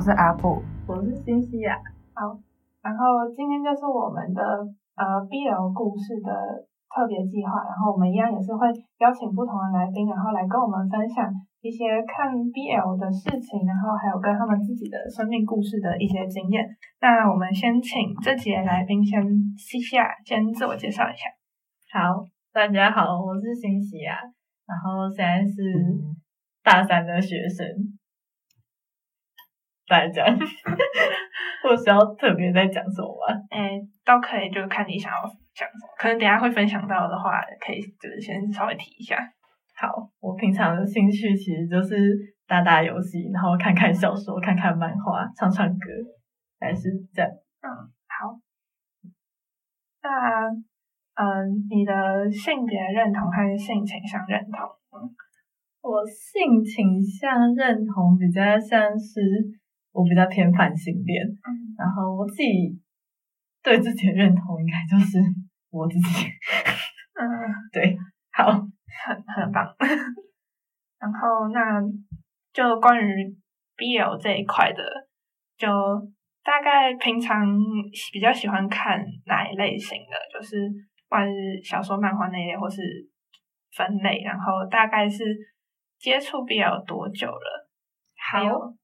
我是阿布，我是新西亚。好，然后今天就是我们的呃 BL 故事的特别计划，然后我们一样也是会邀请不同的来宾，然后来跟我们分享一些看 BL 的事情，然后还有跟他们自己的生命故事的一些经验。那我们先请这几位来宾先西西亚先自我介绍一下。好，大家好，我是新西亚，然后现在是大三的学生。大家，或需要特别在讲什么吗？哎，都可以，就看你想要讲什么。可能等下会分享到的话，可以就是先稍微提一下。好，我平常的兴趣其实就是打打游戏，然后看看小说，看看漫画，唱唱歌，还是这样。嗯，好。那，嗯，你的性别认同还是性倾向认同？我性倾向认同比较像是。我比较偏泛性恋，嗯然后我自己对自己的认同应该就是我自己，嗯，对，好，很很棒。然后那就关于 BL 这一块的，就大概平常比较喜欢看哪一类型的，就是不管是小说、漫画那类，或是分类，然后大概是接触 BL 多久了？还有。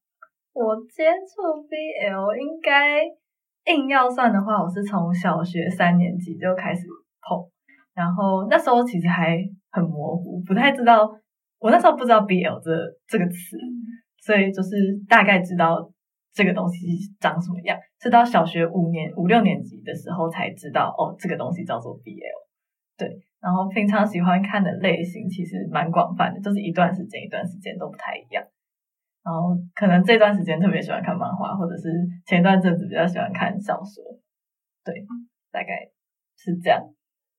我接触 BL 应该硬要算的话，我是从小学三年级就开始碰，然后那时候其实还很模糊，不太知道。我那时候不知道 BL 这这个词，所以就是大概知道这个东西长什么样。是到小学五年五六年级的时候才知道，哦，这个东西叫做 BL。对，然后平常喜欢看的类型其实蛮广泛的，就是一段时间一段时间都不太一样。然后可能这段时间特别喜欢看漫画，或者是前一段阵子比较喜欢看小说，对，大概是这样。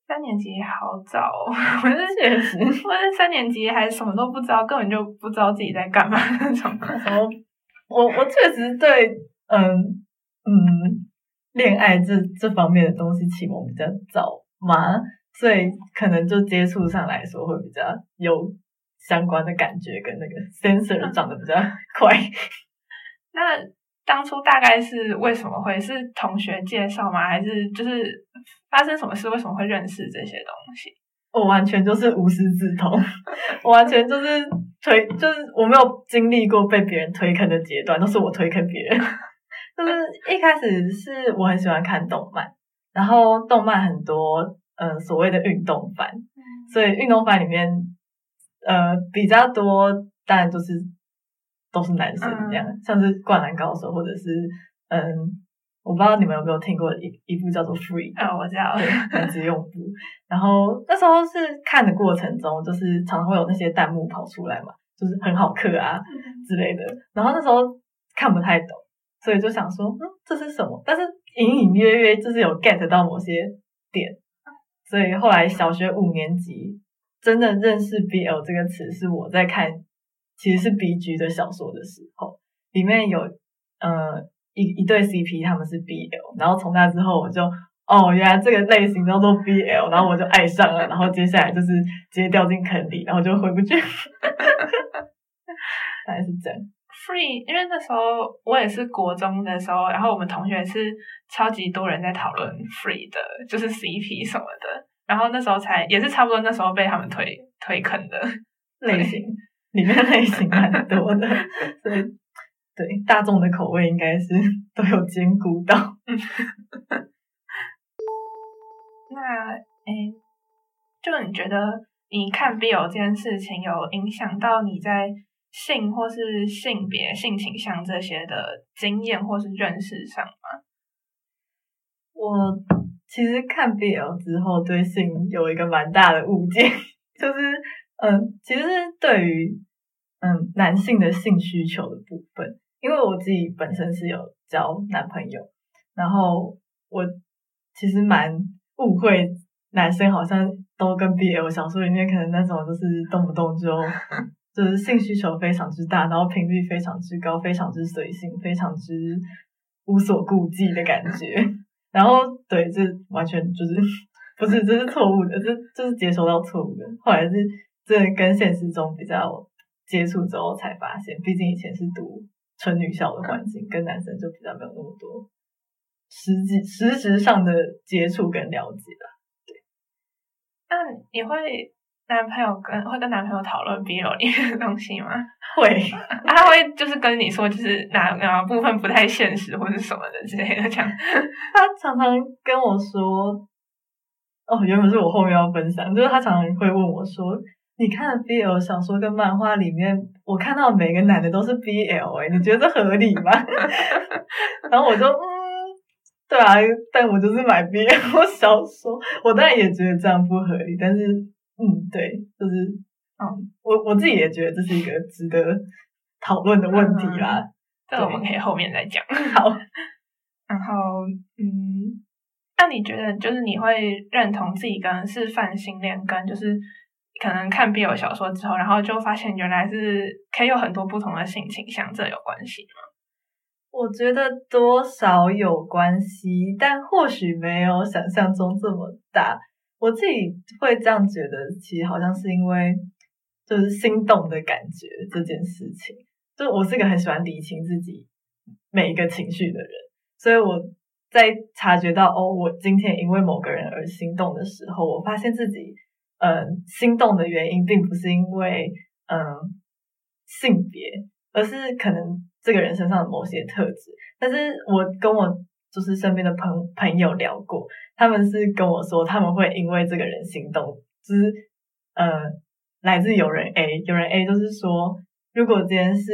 三年级好早，我 是确实，我是三年级还什么都不知道，根本就不知道自己在干嘛那种。然后我我确实对嗯嗯恋爱这这方面的东西启蒙比较早嘛，所以可能就接触上来说会比较有。相关的感觉跟那个 sensor 长得比较快。那当初大概是为什么会是同学介绍吗？还是就是发生什么事？为什么会认识这些东西？我完全就是无师自通，我完全就是推，就是我没有经历过被别人推坑的阶段，都是我推坑别人。就是一开始是我很喜欢看动漫，然后动漫很多，嗯，所谓的运动番，所以运动番里面。呃，比较多，当然就是都是男生这样，像是《灌篮高手》或者是嗯，我不知道你们有没有听过一一部叫做《Free》啊，我知道，很实用部。然后那时候是看的过程中，就是常常会有那些弹幕跑出来嘛，就是很好磕啊之类的。然后那时候看不太懂，所以就想说，嗯，这是什么？但是隐隐约约就是有 get 到某些点，所以后来小学五年级。真的认识 BL 这个词是我在看，其实是 B G 的小说的时候，里面有呃一一对 CP 他们是 BL，然后从那之后我就哦原来这个类型叫做 BL，然后我就爱上了，然后接下来就是直接掉进坑里，然后就回不去，大概是这样。Free，因为那时候我也是国中的时候，然后我们同学是超级多人在讨论 Free 的，就是 CP 什么的。然后那时候才也是差不多那时候被他们推推坑的 类型，里面类型蛮多的，所以对大众的口味应该是 都有兼顾到。那诶，就你觉得你看 BL 这件事情有影响到你在性或是性别、性倾向这些的经验或是认识上吗？我。其实看 BL 之后，对性有一个蛮大的误解，就是嗯，其实是对于嗯男性的性需求的部分，因为我自己本身是有交男朋友，然后我其实蛮误会男生好像都跟 BL 小说里面可能那种就是动不动就 就是性需求非常之大，然后频率非常之高，非常之随性，非常之无所顾忌的感觉。然后，对，这完全就是不是，这是错误的，这这是接收到错误的。后来是这跟现实中比较接触之后才发现，毕竟以前是读纯女校的环境，跟男生就比较没有那么多实际实质上的接触跟了解了。对。那你会男朋友跟会跟男朋友讨论 BL 里面的东西吗？会，他会就是跟你说，就是哪哪部分不太现实或者什么的之类的这样。他常常跟我说，哦，原本是我后面要分享，就是他常常会问我说，你看 BL 小说跟漫画里面，我看到每个男的都是 BL，哎，你觉得合理吗？然后我就嗯。对啊，但我就是买 BL 小说，我当然也觉得这样不合理，但是，嗯，对，就是，嗯，我我自己也觉得这是一个值得讨论的问题啦。这我们可以后面再讲。好，然后，嗯，那你觉得，就是你会认同自己跟是泛性恋，跟就是可能看 BL 小说之后，然后就发现原来是可以有很多不同的性倾向，这有关系吗？我觉得多少有关系，但或许没有想象中这么大。我自己会这样觉得，其实好像是因为就是心动的感觉这件事情。就我是一个很喜欢理清自己每一个情绪的人，所以我在察觉到哦，我今天因为某个人而心动的时候，我发现自己嗯心动的原因并不是因为嗯性别，而是可能。这个人身上的某些特质，但是我跟我就是身边的朋朋友聊过，他们是跟我说他们会因为这个人心动，就是呃来自有人 A，有人 A 就是说，如果今天是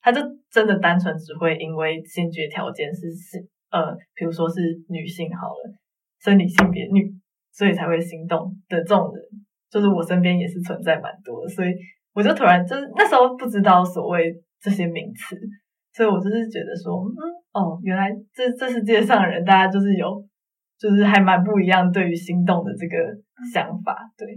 他就真的单纯只会因为先决条件是是呃，比如说是女性好了，生理性别女，所以才会心动的这种人，就是我身边也是存在蛮多，所以我就突然就是那时候不知道所谓。这些名词，所以我就是觉得说，嗯，哦，原来这这世界上人，大家就是有，就是还蛮不一样对于心动的这个想法。对，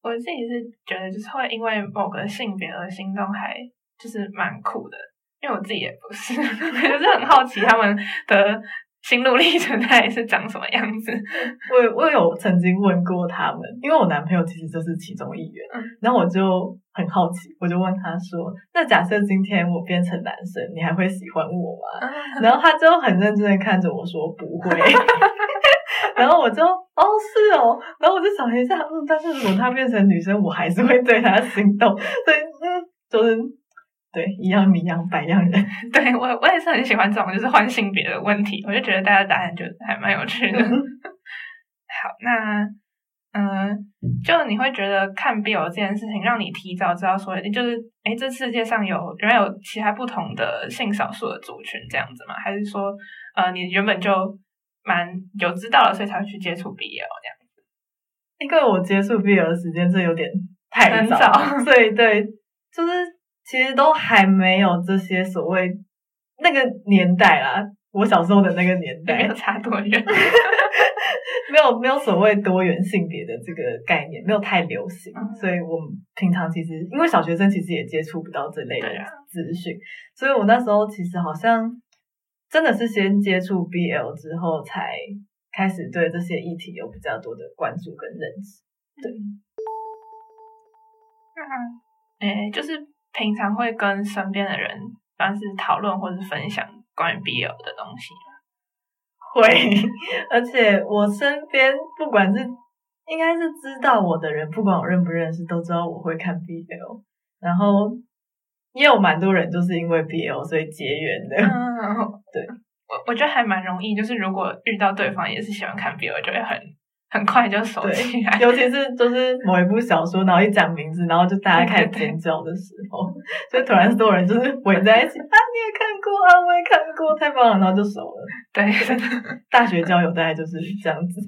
我自己是觉得，就是会因为某个性别而心动，还就是蛮酷的。因为我自己也不是，就是很好奇他们的。心路历程大概是长什么样子？我我有曾经问过他们，因为我男朋友其实就是其中一员，然后我就很好奇，我就问他说：“那假设今天我变成男生，你还会喜欢我吗？”然后他就很认真的看着我说：“不会。” 然后我就哦是哦，然后我就想一下，嗯，但是如果他变成女生，我还是会对他心动，所以嗯，就是。对，一样米养百样人。对我，我也是很喜欢这种就是换性别的问题，我就觉得大家答案就还蛮有趣的。好，那嗯，就你会觉得看 BL 这件事情，让你提早知道说，就是哎，这世界上有原来有其他不同的性少数的族群这样子吗？还是说，呃，你原本就蛮有知道了，所以才会去接触 BL 这样子？因为我接触 BL 的时间是有点太早，所以对，就是。其实都还没有这些所谓那个年代啦，我小时候的那个年代，差多远，没有没有所谓多元性别的这个概念，没有太流行，所以我们平常其实因为小学生其实也接触不到这类的资讯，所以我那时候其实好像真的是先接触 BL 之后，才开始对这些议题有比较多的关注跟认识。对，那诶，就是。平常会跟身边的人，算是讨论或是分享关于 BL 的东西会，而且我身边不管是应该是知道我的人，不管我认不认识，都知道我会看 BL。然后也有蛮多人就是因为 BL 所以结缘的。对，我我觉得还蛮容易，就是如果遇到对方也是喜欢看 BL，就会很。很快就熟起来，尤其是就是某一部小说，然后一讲名字，然后就大家开始尖叫的时候，就突然所有人就是围在一起啊！你也看过啊，我也看过，太棒了，然后就熟了。对，大学交友大概就是这样子。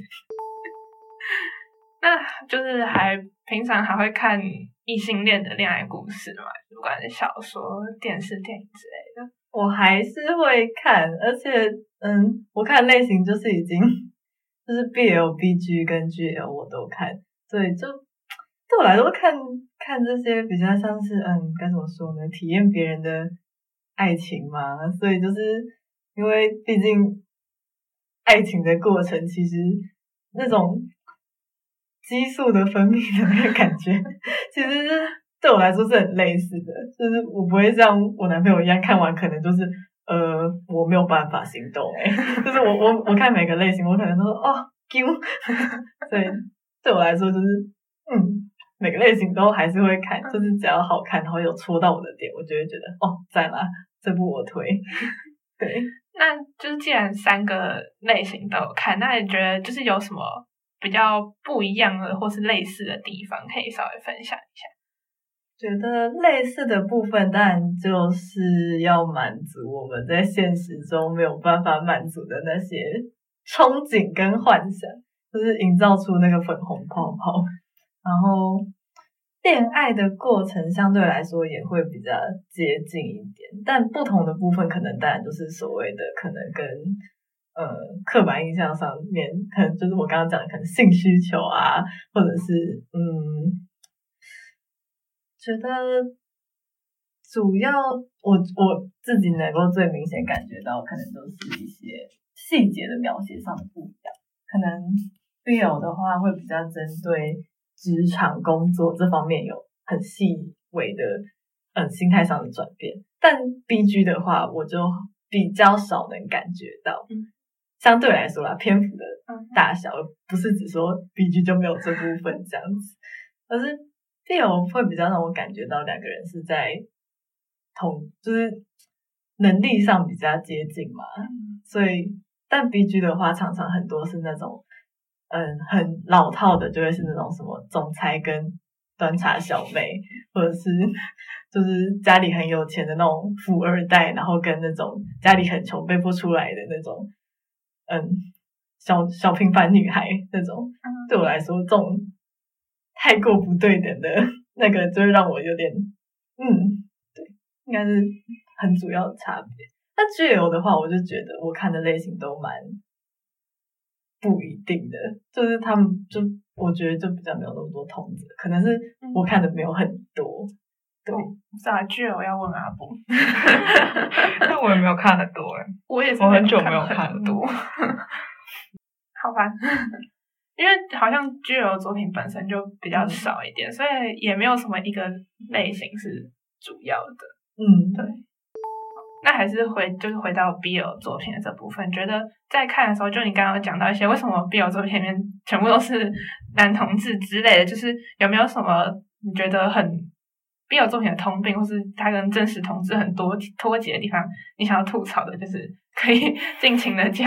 那就是还平常还会看异性恋的恋爱故事嘛？不管是小说、电视、电影之类的，我还是会看，而且嗯，我看类型就是已经。就是 B L B G 跟 G L 我都看，所以就对我来说看看这些比较像是嗯该怎么说呢？体验别人的爱情嘛，所以就是因为毕竟爱情的过程其实那种激素的分泌的那个感觉，其实是对我来说是很类似的，就是我不会像我男朋友一样看完可能就是呃我没有办法行动哎、就是我我我看每个类型我可能都说哦丢，所以对我来说就是嗯每个类型都还是会看，就是只要好看然后有戳到我的点，我就会觉得哦赞啦，这部我推，对。那就是既然三个类型都有看，那你觉得就是有什么比较不一样的或是类似的地方，可以稍微分享一下？觉得类似的部分，当然就是要满足我们在现实中没有办法满足的那些憧憬跟幻想，就是营造出那个粉红泡泡。然后恋爱的过程相对来说也会比较接近一点，但不同的部分可能当然就是所谓的可能跟呃刻板印象上面，可能就是我刚刚讲的可能性需求啊，或者是嗯。觉得主要我我自己能够最明显感觉到，可能都是一些细节的描写上的不一样。可能 BL 的话会比较针对职场工作这方面有很细微的嗯心态上的转变，但 BG 的话我就比较少能感觉到。嗯，相对来说啦，篇幅的嗯大小不是只说 BG 就没有这部分这样子，而是 BL 会比较让我感觉到两个人是在同就是能力上比较接近嘛，所以但 BG 的话常常很多是那种嗯很老套的，就会是那种什么总裁跟端茶小妹，或者是就是家里很有钱的那种富二代，然后跟那种家里很穷被不出来的那种嗯小小平凡女孩那种，对我来说这种太过不对等的那个，就会让我有点嗯，对，应该是很主要的差别。那 GL 的话，我就觉得我看的类型都蛮不一定的，就是他们就我觉得就比较没有那么多通则，可能是我看的没有很多。对，是啊，剧我要问阿布，但我也没有看很多哎，我也是我很久没没有看很多。好吧，因为好像 GL 作品本身就比较少一点，所以也没有什么一个类型是主要的。嗯，对。那还是回就是回到 BL 作品的这部分，觉得在看的时候，就你刚刚讲到一些为什么 BL 作品里面全部都是男同志之类的，就是有没有什么你觉得很 BL 作品的通病，或是他跟真实同志很多脱节的地方，你想要吐槽的，就是可以 尽情的讲。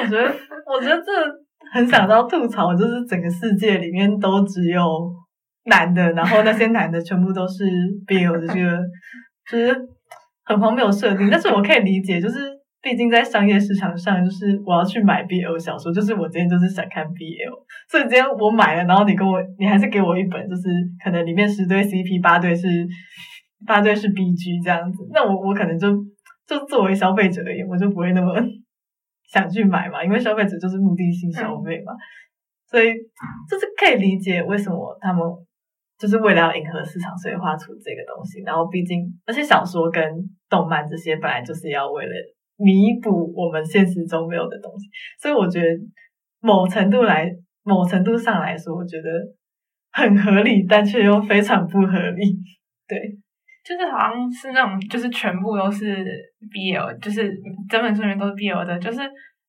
我觉得，我觉得这很想到吐槽，就是整个世界里面都只有男的，然后那些男的全部都是 BL 的这个，就是很荒谬设定。但是我可以理解，就是毕竟在商业市场上，就是我要去买 BL 小说，就是我今天就是想看 BL，所以今天我买了，然后你跟我，你还是给我一本，就是可能里面十对 CP，八对是八对是 BG 这样子，那我我可能就就作为消费者而言，我就不会那么想去买嘛，因为消费者就是目的性消费嘛，所以就是可以理解为什么他们就是为了要迎合市场，所以画出这个东西。然后毕竟，而且小说跟动漫这些本来就是要为了弥补我们现实中没有的东西，所以我觉得某程度来，某程度上来说，我觉得很合理，但却又非常不合理。对，就是好像是那种，就是全部都是 BL，就是整本书里面都是 BL 的，就是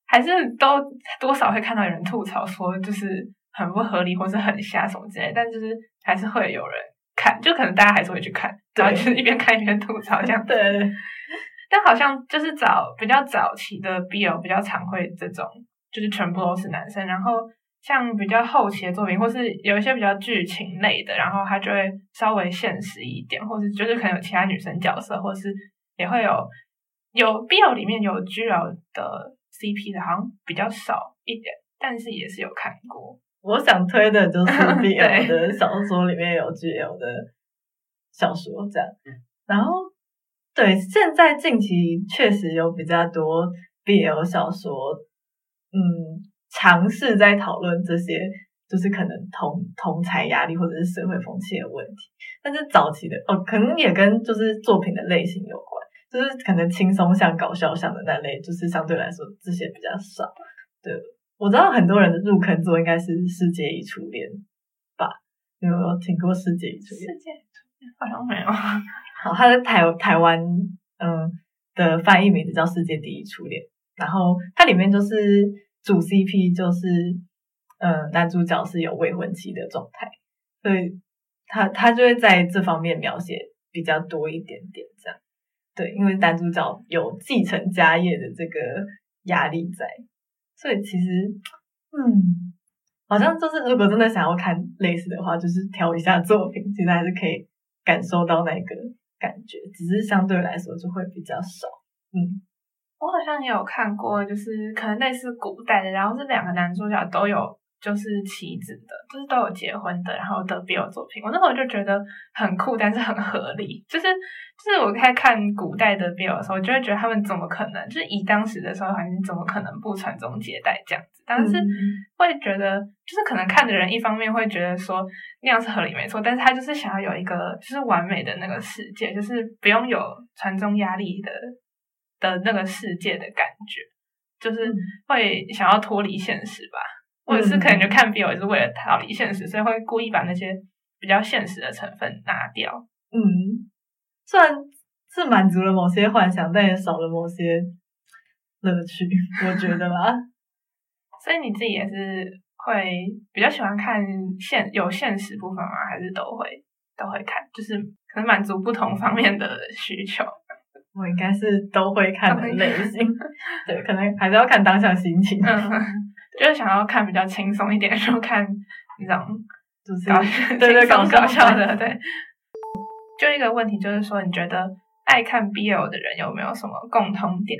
还是都多少会看到有人吐槽说，就是很不合理或是很瞎什么之类，但就是还是会有人看，就可能大家还是会去看，然后就是一边看一边吐槽这样。对，但好像就是早比较早期的 BL 比较常会这种，就是全部都是男生，然后。像比较后期的作品，或是有一些比较剧情类的，然后它就会稍微现实一点，或是就是可能有其他女生角色，或是也会有有 BL 里面有 GL 的 CP 的，好像比较少一点，但是也是有看过。我想推的就是 BL 的小说里面有 GL 的小说这样，然后对现在近期确实有比较多 BL 小说，嗯。尝试在讨论这些，就是可能同同才压力或者是社会风气的问题。但是早期的哦，可能也跟就是作品的类型有关，就是可能轻松向、搞笑向的那类，就是相对来说这些比较少。对，我知道很多人的入坑作应该是《世界一初恋》吧？有没有听过《世界一初恋》？世界好像没有。好，他的台台湾嗯的翻译名字叫《世界第一初恋》，然后它里面就是主 CP 就是嗯男主角是有未婚妻的状态，所以他他就会在这方面描写比较多一点点这样。对，因为男主角有继承家业的这个压力在，所以其实嗯。好像就是，如果真的想要看类似的话，就是挑一下作品，其实还是可以感受到那个感觉，只是相对来说就会比较少。嗯，我好像也有看过，就是可能类似古代的，然后是两个男主角都有。就是妻子的，就是都有结婚的，然后的 BL 作品，我那时候就觉得很酷，但是很合理。就是就是我在看古代的 BL 的时候，我就会觉得他们怎么可能，就是以当时的时候环境，怎么可能不传宗接代这样子？但是会觉得，就是可能看的人一方面会觉得说那样是合理没错，但是他就是想要有一个就是完美的那个世界，就是不用有传宗压力的的那个世界的感觉，就是会想要脱离现实吧。或者是可能就看 BL 也是为了逃离现实，所以会故意把那些比较现实的成分拿掉。嗯，虽然是满足了某些幻想，但也少了某些乐趣，我觉得吧。所以你自己也是会比较喜欢看现有现实部分吗？还是都会都会看？就是可能满足不同方面的需求。我应该是都会看的类型，对，可能还是要看当下心情。就是想要看比较轻松一点，就看那种就是搞对对搞搞笑的，对。就一个问题，就是说，你觉得爱看 BL 的人有没有什么共通点？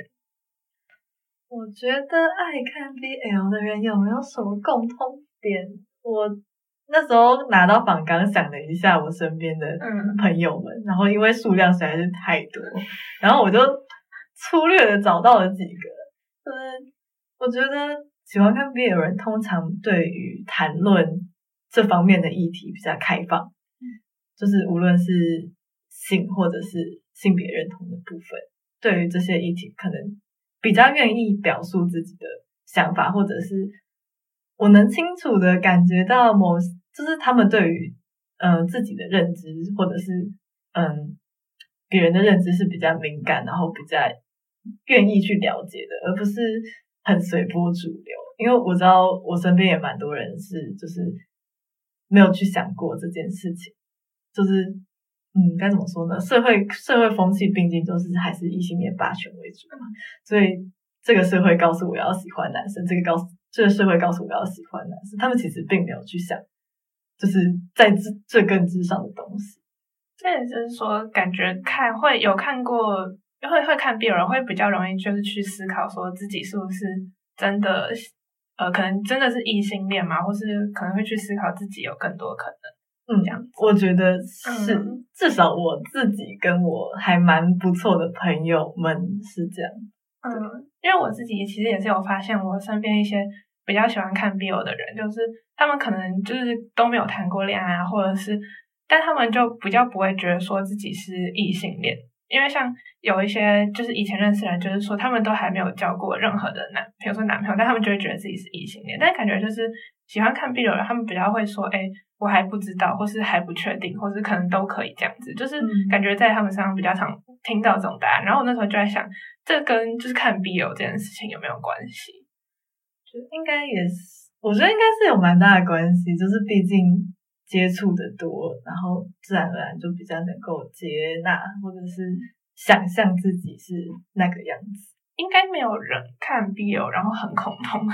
我觉得爱看 BL 的人有没有什么共通点？我那时候拿到仿纲，想了一下我身边的朋友们，然后因为数量实在是太多，然后我就粗略的找到了几个，就是我觉得。喜欢看 BL 人通常对于谈论这方面的议题比较开放，就是无论是性或者是性别认同的部分，对于这些议题可能比较愿意表述自己的想法，或者是我能清楚的感觉到某就是他们对于嗯自己的认知或者是嗯别人的认知是比较敏感，然后比较愿意去了解的，而不是。很随波逐流，因为我知道我身边也蛮多人是，就是没有去想过这件事情，就是嗯，该怎么说呢？社会社会风气毕竟就是还是异性恋霸权为主嘛，所以这个社会告诉我要喜欢男生，这个告诉这个社会告诉我要喜欢男生，他们其实并没有去想，就是在这这根之上的东西。这也就是说，感觉看会有看过。会会看 BL 人会比较容易，就是去思考说自己是不是真的，呃，可能真的是异性恋嘛，或是可能会去思考自己有更多可能，嗯，这样。我觉得是，至少我自己跟我还蛮不错的朋友们是这样。嗯，因为我自己其实也是有发现，我身边一些比较喜欢看 BL 的人，就是他们可能就是都没有谈过恋爱啊，或者是，但他们就比较不会觉得说自己是异性恋。因为像有一些就是以前认识人，就是说他们都还没有交过任何的男，比如说男朋友，但他们就会觉得自己是异性恋。但感觉就是喜欢看 BL 的人，他们比较会说：“哎，我还不知道，或是还不确定，或是可能都可以这样子。”就是感觉在他们身上比较常听到这种答案。然后我那时候就在想，这跟就是看 BL 这件事情有没有关系？就应该也是，我觉得应该是有蛮大的关系。就是毕竟。接触的多，然后自然而然就比较能够接纳，或者是想象自己是那个样子。应该没有人看 BL 然后很恐同吧？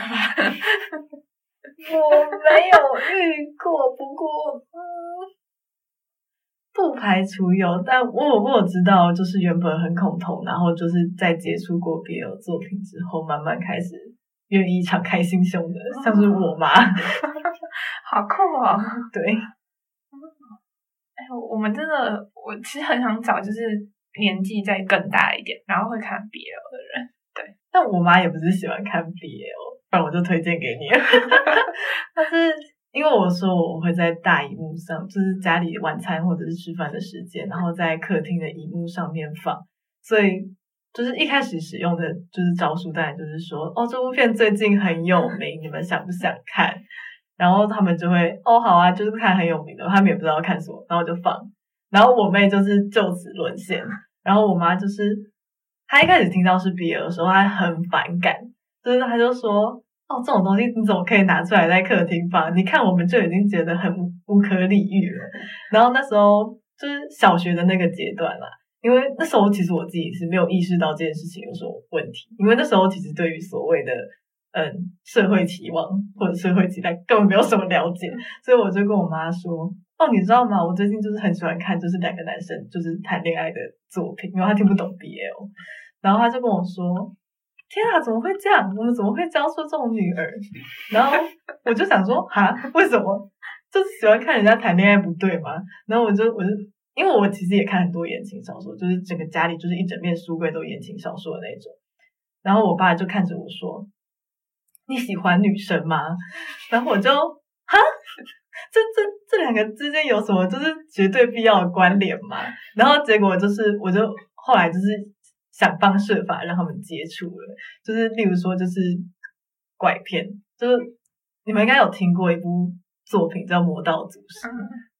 我没有遇过，不过嗯，不排除有。但我我知道，就是原本很恐同，然后就是在接触过 BL 作品之后，慢慢开始愿意敞开心胸的，像是我妈。好酷哦！对，哎，我们真的，我其实很想找就是年纪再更大一点，然后会看 BL 的人。对，但我妈也不是喜欢看 BL，不然我就推荐给你。但是因为我说我会在大荧幕上，就是家里晚餐或者是吃饭的时间，然后在客厅的荧幕上面放，所以就是一开始使用的就是招数，当然就是说，哦，这部片最近很有名，你们想不想看？然后他们就会哦好啊，就是看很有名的，他们也不知道看什么，然后就放。然后我妹就是就此沦陷，然后我妈就是她一开始听到是 BL 的时候，她很反感，就是他就说。哦，这种东西你怎么可以拿出来在客厅放？你看我们就已经觉得很无可理喻了。然后那时候就是小学的那个阶段啦，因为那时候其实我自己是没有意识到这件事情有什么问题，因为那时候其实对于所谓的嗯社会期望或者社会期待根本没有什么了解，所以我就跟我妈说：“哦，你知道吗？我最近就是很喜欢看就是两个男生就是谈恋爱的作品，因为他听不懂 BL。”然后他就跟我说。天啊，怎么会这样？我们怎么会教出这种女儿？然后我就想说，哈，为什么？就是喜欢看人家谈恋爱不对吗？然后我就我就，因为我其实也看很多言情小说，就是整个家里就是一整面书柜都言情小说的那种。然后我爸就看着我说：“你喜欢女生吗？”然后我就哈，这这这两个之间有什么就是绝对必要的关联吗？然后结果就是，我就后来就是。想方设法让他们接触了，就是例如说，就是拐骗，就是你们应该有听过一部作品叫《魔道祖师》，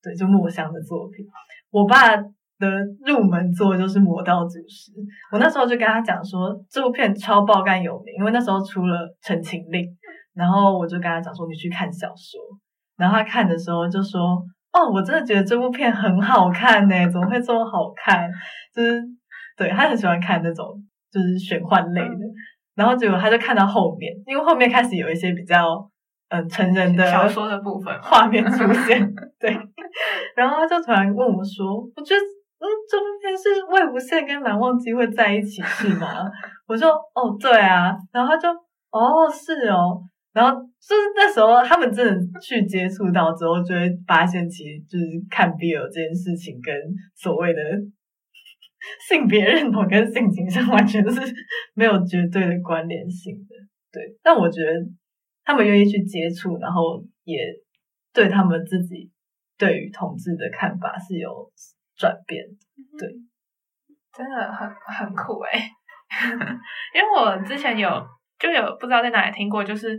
对，就墨香的作品。我爸的入门作就是《魔道祖师》，我那时候就跟他讲说，这部片超爆肝有名，因为那时候出了《陈情令》，然后我就跟他讲说，你去看小说，然后他看的时候就说，哦，我真的觉得这部片很好看呢，怎么会这么好看？就是。对他很喜欢看那种就是玄幻类的，然后结果他就看到后面，因为后面开始有一些比较嗯成人的小说的部分画面出现，对，然后他就突然问我说：“我觉得嗯这部片是魏无羡跟蓝忘机会在一起是吗？”我说：“哦对啊。”然后他就：“哦是哦。”然后就是那时候他们真的去接触到之后，就会发现其实就是看 BL 这件事情跟所谓的。性别认同跟性倾向完全是 没有绝对的关联性的，对。但我觉得他们愿意去接触，然后也对他们自己对于同志的看法是有转变，对，真的很很酷哎。因为我之前有就有不知道在哪里听过，就是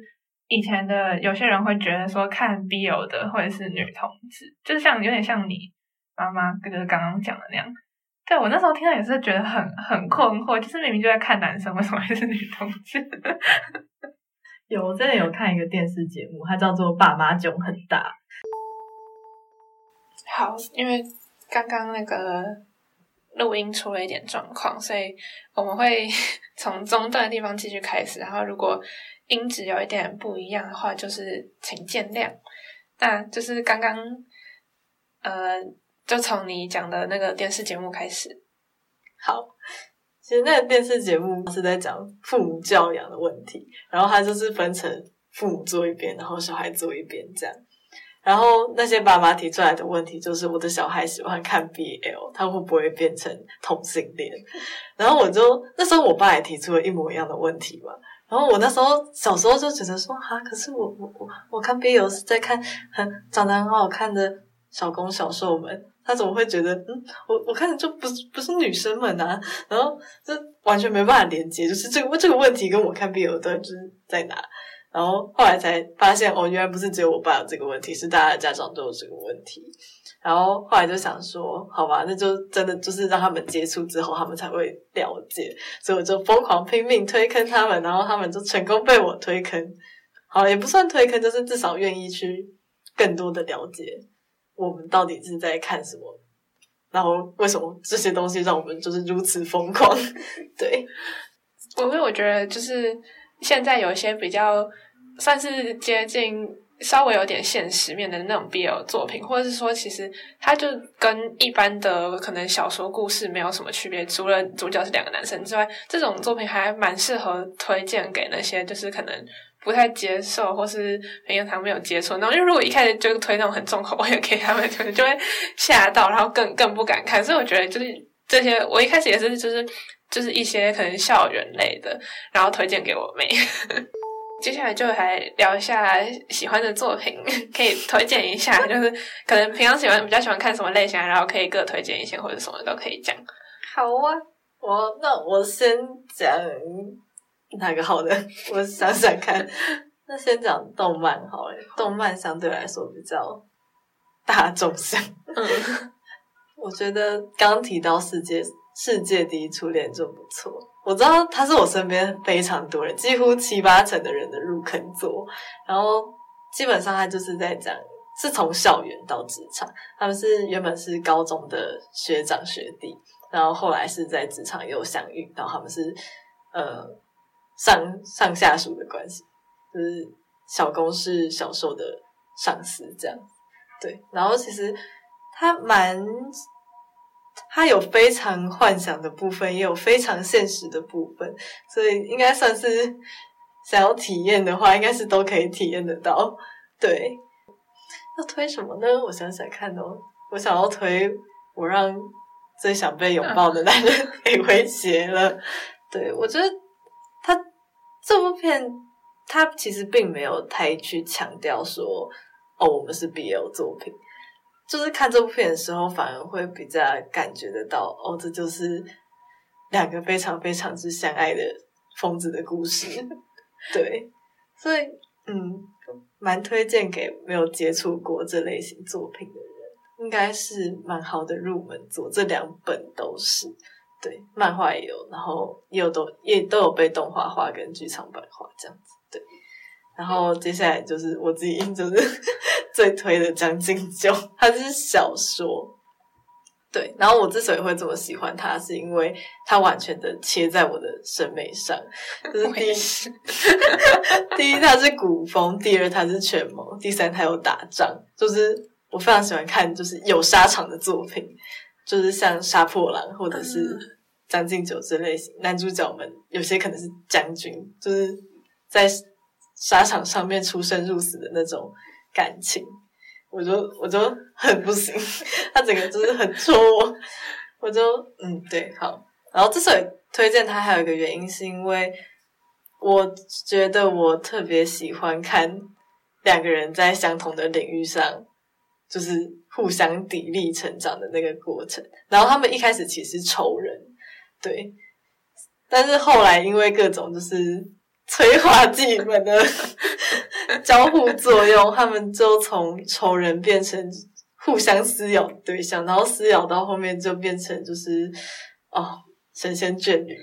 以前的有些人会觉得说看 BL 的或者是女同志，就是像有点像你妈妈哥哥刚刚讲的那样。对我那时候听到也是觉得很很困惑，就是明明就在看男生，为什么还是女同志？有，我真的有看一个电视节目，它叫做《爸妈囧很大》。好，因为刚刚那个录音出了一点状况，所以我们会 从中断的地方继续开始。然后如果音质有一点不一样的话，就是请见谅。那就是刚刚呃。就从你讲的那个电视节目开始。好，其实那个电视节目是在讲父母教养的问题，然后它就是分成父母坐一边，然后小孩坐一边这样。然后那些爸妈提出来的问题就是：我的小孩喜欢看 BL，他会不会变成同性恋？然后我就那时候我爸也提出了一模一样的问题嘛。然后我那时候小时候就觉得说：哈，可是我我我我看 BL 是在看很长得很好看的小公小兽们。他怎么会觉得，嗯，我我看着就不不是女生们啊，然后这完全没办法连接，就是这个这个问题跟我看 BL 的就是在哪，然后后来才发现，哦，原来不是只有我爸有这个问题，是大家的家长都有这个问题，然后后来就想说，好吧，那就真的就是让他们接触之后，他们才会了解，所以我就疯狂拼命推坑他们，然后他们就成功被我推坑，好了，也不算推坑，就是至少愿意去更多的了解。我们到底是在看什么？然后为什么这些东西让我们就是如此疯狂？对，因为我觉得就是现在有一些比较算是接近稍微有点现实面的那种 BL 作品，或者是说其实它就跟一般的可能小说故事没有什么区别，除了主角是两个男生之外，这种作品还蛮适合推荐给那些就是可能。不太接受，或是朋友他没有接触，然后 因为如果一开始就推那种很重口味给他们，可能就会吓到，然后更更不敢看。所以我觉得就是这些，我一开始也是就是就是一些可能校园类的，然后推荐给我妹。接下来就来聊一下喜欢的作品，可以推荐一下，就是可能平常喜欢比较喜欢看什么类型，然后可以各推荐一些或者什么都可以讲。好啊，我那我先讲。哪个好的？我想想看。那先讲动漫好了，动漫相对来说比较大众向。嗯，我觉得刚提到世界世界第一初恋就不错，我知道他是我身边非常多人，几乎七八成的人的入坑作，然后基本上他就是在讲是从校园到职场，他们是原本是高中的学长学弟，然后后来是在职场又相遇，然后他们是呃上上下属的关系，就是小公是小受的上司这样子，对，然后其实他蛮。他有非常幻想的部分，也有非常现实的部分，所以应该算是想要体验的话，应该是都可以体验得到。对，要推什么呢？我想想看哦，我想要推我让最想被拥抱的男人 给威胁了。对我觉得这部片，它其实并没有太去强调说，哦，我们是 BL 作品。就是看这部片的时候，反而会比较感觉得到，哦，这就是两个非常非常之相爱的疯子的故事。对，所以嗯，蛮推荐给没有接触过这类型作品的人，应该是蛮好的入门作。这两本都是，对，漫画也有，然后也有都也都有被动画化跟剧场版化这样子。对，然后接下来就是我自己就是。最推的《将进酒》，它是小说，对。然后我之所以会这么喜欢它，是因为它完全的切在我的审美上。就是第一，第一它是古风，第二它是权谋，第三它有打仗。就是我非常喜欢看，就是有沙场的作品，就是像《杀破狼》或者是《将进酒》这类型，男主角们有些可能是将军，就是在沙场上面出生入死的那种。感情，我就我就很不行，他整个就是很戳我，我就嗯对好，然后之所以推荐他，还有一个原因是因为我觉得我特别喜欢看两个人在相同的领域上就是互相砥砺成长的那个过程，然后他们一开始其实仇人，对，但是后来因为各种就是催化剂们的。交互作用，他们就从仇人变成互相撕咬对象，然后撕咬到后面就变成就是哦神仙眷侣。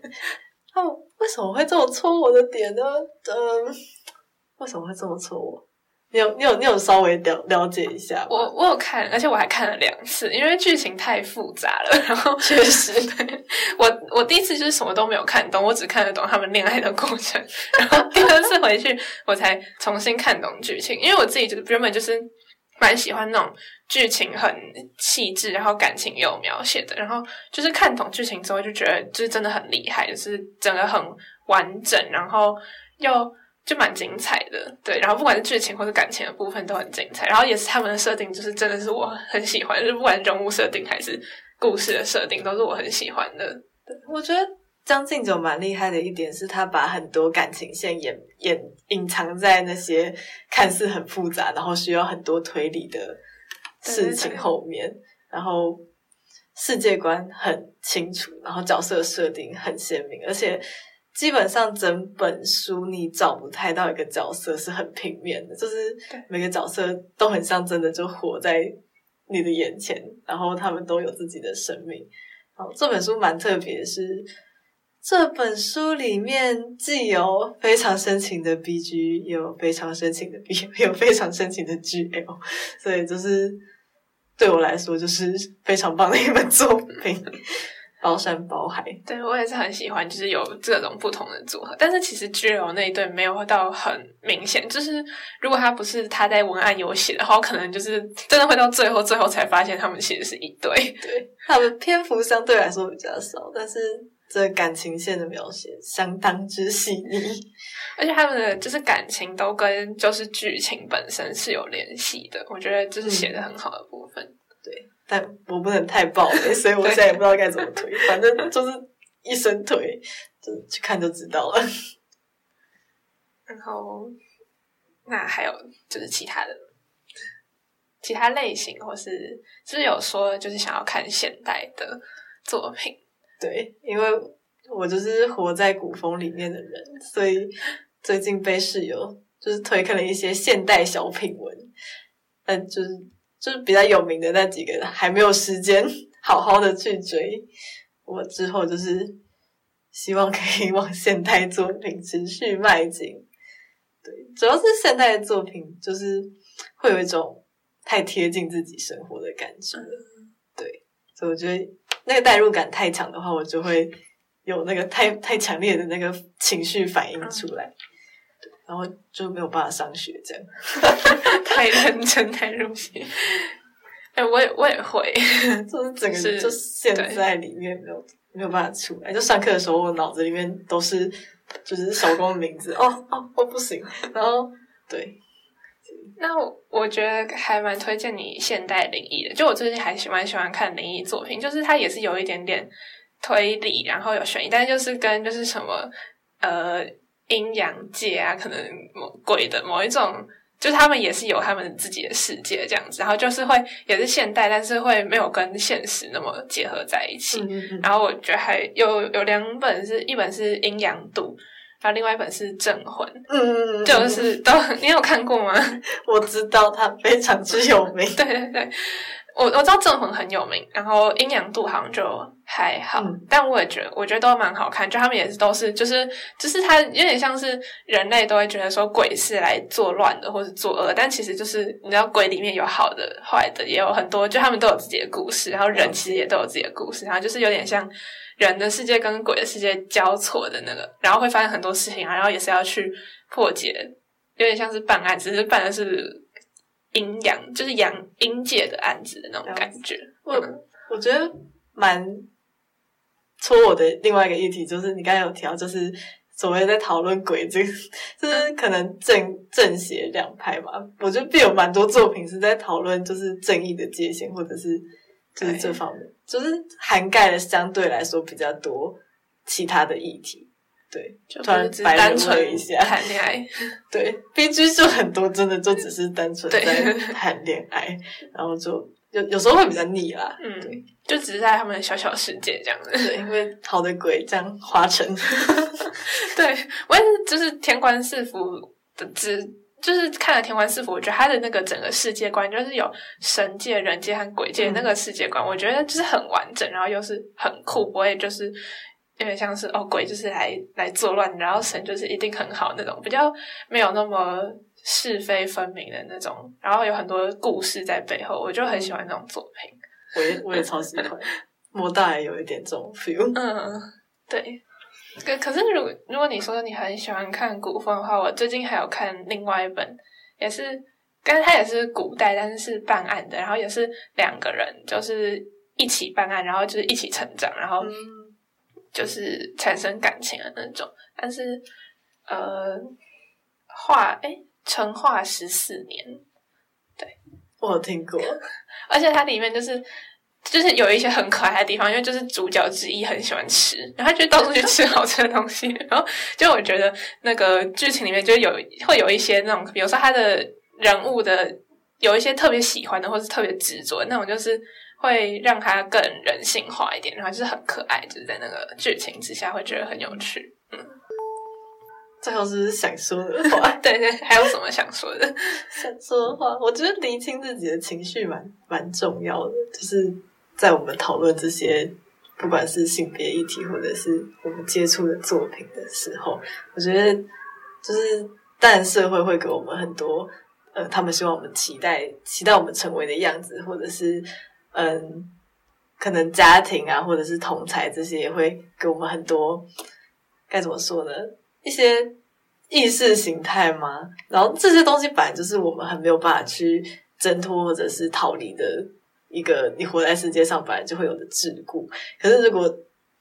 他们为什么会这么戳我的点呢？嗯，为什么会这么戳我？你有你有你有稍微了了解一下？我我有看，而且我还看了两次，因为剧情太复杂了。然后确实，对我我第一次就是什么都没有看懂，我只看得懂他们恋爱的过程。然后第二次回去，我才重新看懂剧情，因为我自己就是原本就是蛮喜欢那种剧情很细致，然后感情也有描写的。然后就是看懂剧情之后，就觉得就是真的很厉害，就是整个很完整，然后又。就蛮精彩的，对，然后不管是剧情或者感情的部分都很精彩，然后也是他们的设定，就是真的是我很喜欢，就是不管人物设定还是故事的设定，都是我很喜欢的。对，我觉得张晋九蛮厉害的一点是他把很多感情线掩掩隐藏在那些看似很复杂，然后需要很多推理的事情后面，然后世界观很清楚，然后角色设定很鲜明，而且。基本上整本书你找不太到一个角色是很平面的，就是每个角色都很像真的就活在你的眼前，然后他们都有自己的生命。好，这本书蛮特别，是这本书里面既有非常深情的 B G，也有非常深情的 B，有非常深情的 G L，所以就是对我来说就是非常棒的一本作品。包山包海，对我也是很喜欢，就是有这种不同的组合。但是其实 G L 那一对没有到很明显，就是如果他不是他在文案有写的话，可能就是真的会到最后最后才发现他们其实是一对。对，他们篇幅相对来说比较少，但是这感情线的描写相当之细腻，而且他们的就是感情都跟就是剧情本身是有联系的，我觉得这是写的很好的部分。对。但我不能太暴力，所以我现在也不知道该怎么推，反正就是一声推，就去看就知道了。然后，那还有就是其他的其他类型，或是就是有说就是想要看现代的作品。对，因为我就是活在古风里面的人，所以最近被室友就是推开了一些现代小品文，但就是。就是比较有名的那几个，还没有时间 好好的去追。我之后就是希望可以往现代作品持续迈进。对，主要是现代的作品就是会有一种太贴近自己生活的感觉。对，所以我觉得那个代入感太强的话，我就会有那个太太强烈的那个情绪反应出来，对，然后就没有办法上学这样。太认真太入戏。哎、我也我也会，就是整个是就陷在里面，没有没有办法出来。就上课的时候，我脑子里面都是就是手工的名字，哦哦，我不行。然后对，那我我觉得还蛮推荐你现代灵异的，就我最近还喜蛮喜欢看灵异作品，就是它也是有一点点推理，然后有悬疑，但是就是跟就是什么呃阴阳界啊，可能某鬼的某一种，就是他们也是有他们自己的世界这样子，然后就是会也是现代，但是会没有跟现实那么结合在一起。嗯嗯然后我觉得还有有两本是一本是阴阳度，然后另外一本是镇魂，嗯，就是都你有看过吗？我知道它非常之有名。对对对，我我知道镇魂很有名，然后阴阳度好像就还好，嗯但我也觉得我觉得都蛮好看，就他们也是都是就是就是他有点像是人类都会觉得说鬼是来作乱的或是作恶，但其实就是你知道鬼里面有好的坏的，也有很多，就他们都有自己的故事，然后人其实也都有自己的故事，然后就是有点像。人的世界跟鬼的世界交错的那个，然后会发生很多事情啊，然后也是要去破解，有点像是办案，只是办的是阴阳，就是阳阴界的案子的那种感觉。我我觉得蛮戳我的另外一个议题，就是你刚才有提到，就是所谓在讨论鬼这个，就是可能正正邪两派嘛。我觉得必有蛮多作品是在讨论就是正义的界限，或者是就是这方面，就是涵盖了相对来说比较多其他的议题。对，就突然白人单纯一下谈恋爱，对，B G 就很多，真的就只是单纯在谈恋爱，然后就有有时候会比较腻啦。嗯对，就只是在他们的小小世界这样子。对，因为好的鬼这样花成，对我也是，就是天官赐福的只。就是看了《天官赐福》，我觉得他的那个整个世界观，就是有神界、人界和鬼界那个世界观，我觉得就是很完整，然后又是很酷，不会就是有点像是哦鬼就是来来作乱，然后神就是一定很好那种，比较没有那么是非分明的那种，然后有很多故事在背后，我就很喜欢那种作品。我也我也超喜欢。莫大也有一点这种 feel，嗯，对。可可是，如果如果你说你很喜欢看古风的话，我最近还有看另外一本，也是，但是它也是古代，但是是办案的，然后也是两个人就是一起办案，然后就是一起成长，然后就是产生感情的那种。但是，呃，画哎，成化十四年，对我有听过。而且它里面就是就是有一些很可爱的地方，因为就是主角之一很喜欢吃，然后他就到处去吃好吃的东西，然后就我觉得那个剧情里面就有会有一些那种，比如说他的人物的有一些特别喜欢的，或是特别执着的那种，就是会让他更人性化一点，然后就是很可爱，就是在那个剧情之下会觉得很有趣。最后是是想说的话？对 对，还有什么想说的？想说的话，我觉得厘清自己的情绪蛮蛮重要的，就是在我们讨论这些，不管是性别议题或者是我们接触的作品的时候，我觉得就是当然社会会给我们很多，呃，他们希望我们期待期待我们成为的样子，或者是嗯，可能家庭啊，或者是同才这些也会给我们很多该怎么说呢？一些意识形态吗？然后这些东西本来就是我们很没有办法去挣脱或者是逃离的一个你活在世界上本来就会有的桎梏。可是如果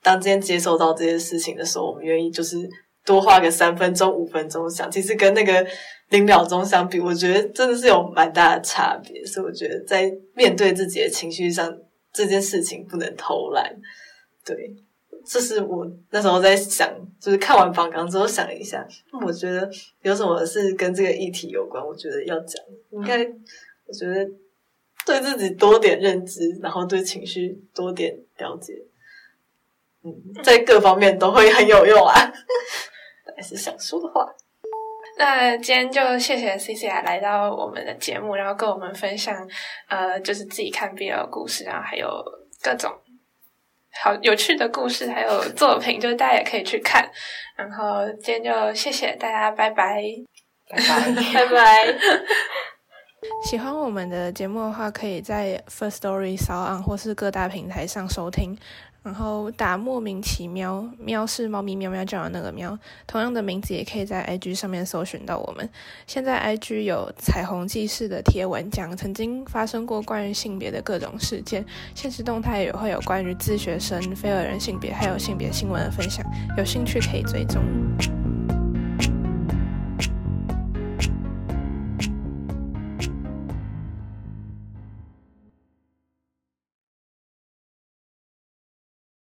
当今天接受到这些事情的时候，我们愿意就是多花个三分钟、五分钟想，其实跟那个零秒钟相比，我觉得真的是有蛮大的差别。所以我觉得在面对自己的情绪上，这件事情不能偷懒。对。这是我那时候在想，就是看完访纲之后想了一下，我觉得有什么是跟这个议题有关，我觉得要讲，应该，我觉得对自己多点认知，然后对情绪多点了解，嗯，在各方面都会很有用啊。大概是想说的话。那今天就谢谢 C C 来到我们的节目，然后跟我们分享，呃，就是自己看 BL 的故事，然后还有各种好有趣的故事，还有作品，就是大家也可以去看。然后今天就谢谢大家，拜拜，拜拜。拜拜。喜欢我们的节目的话，可以在 First Story、s o u n 或是各大平台上收听。然后打莫名其妙，喵是猫咪喵喵叫的那个喵，同样的名字也可以在 IG 上面搜寻到我们。现在 IG 有彩虹记事的贴文，讲曾经发生过关于性别的各种事件，现实动态也会有关于自学生、非二人性别还有性别新闻的分享，有兴趣可以追踪。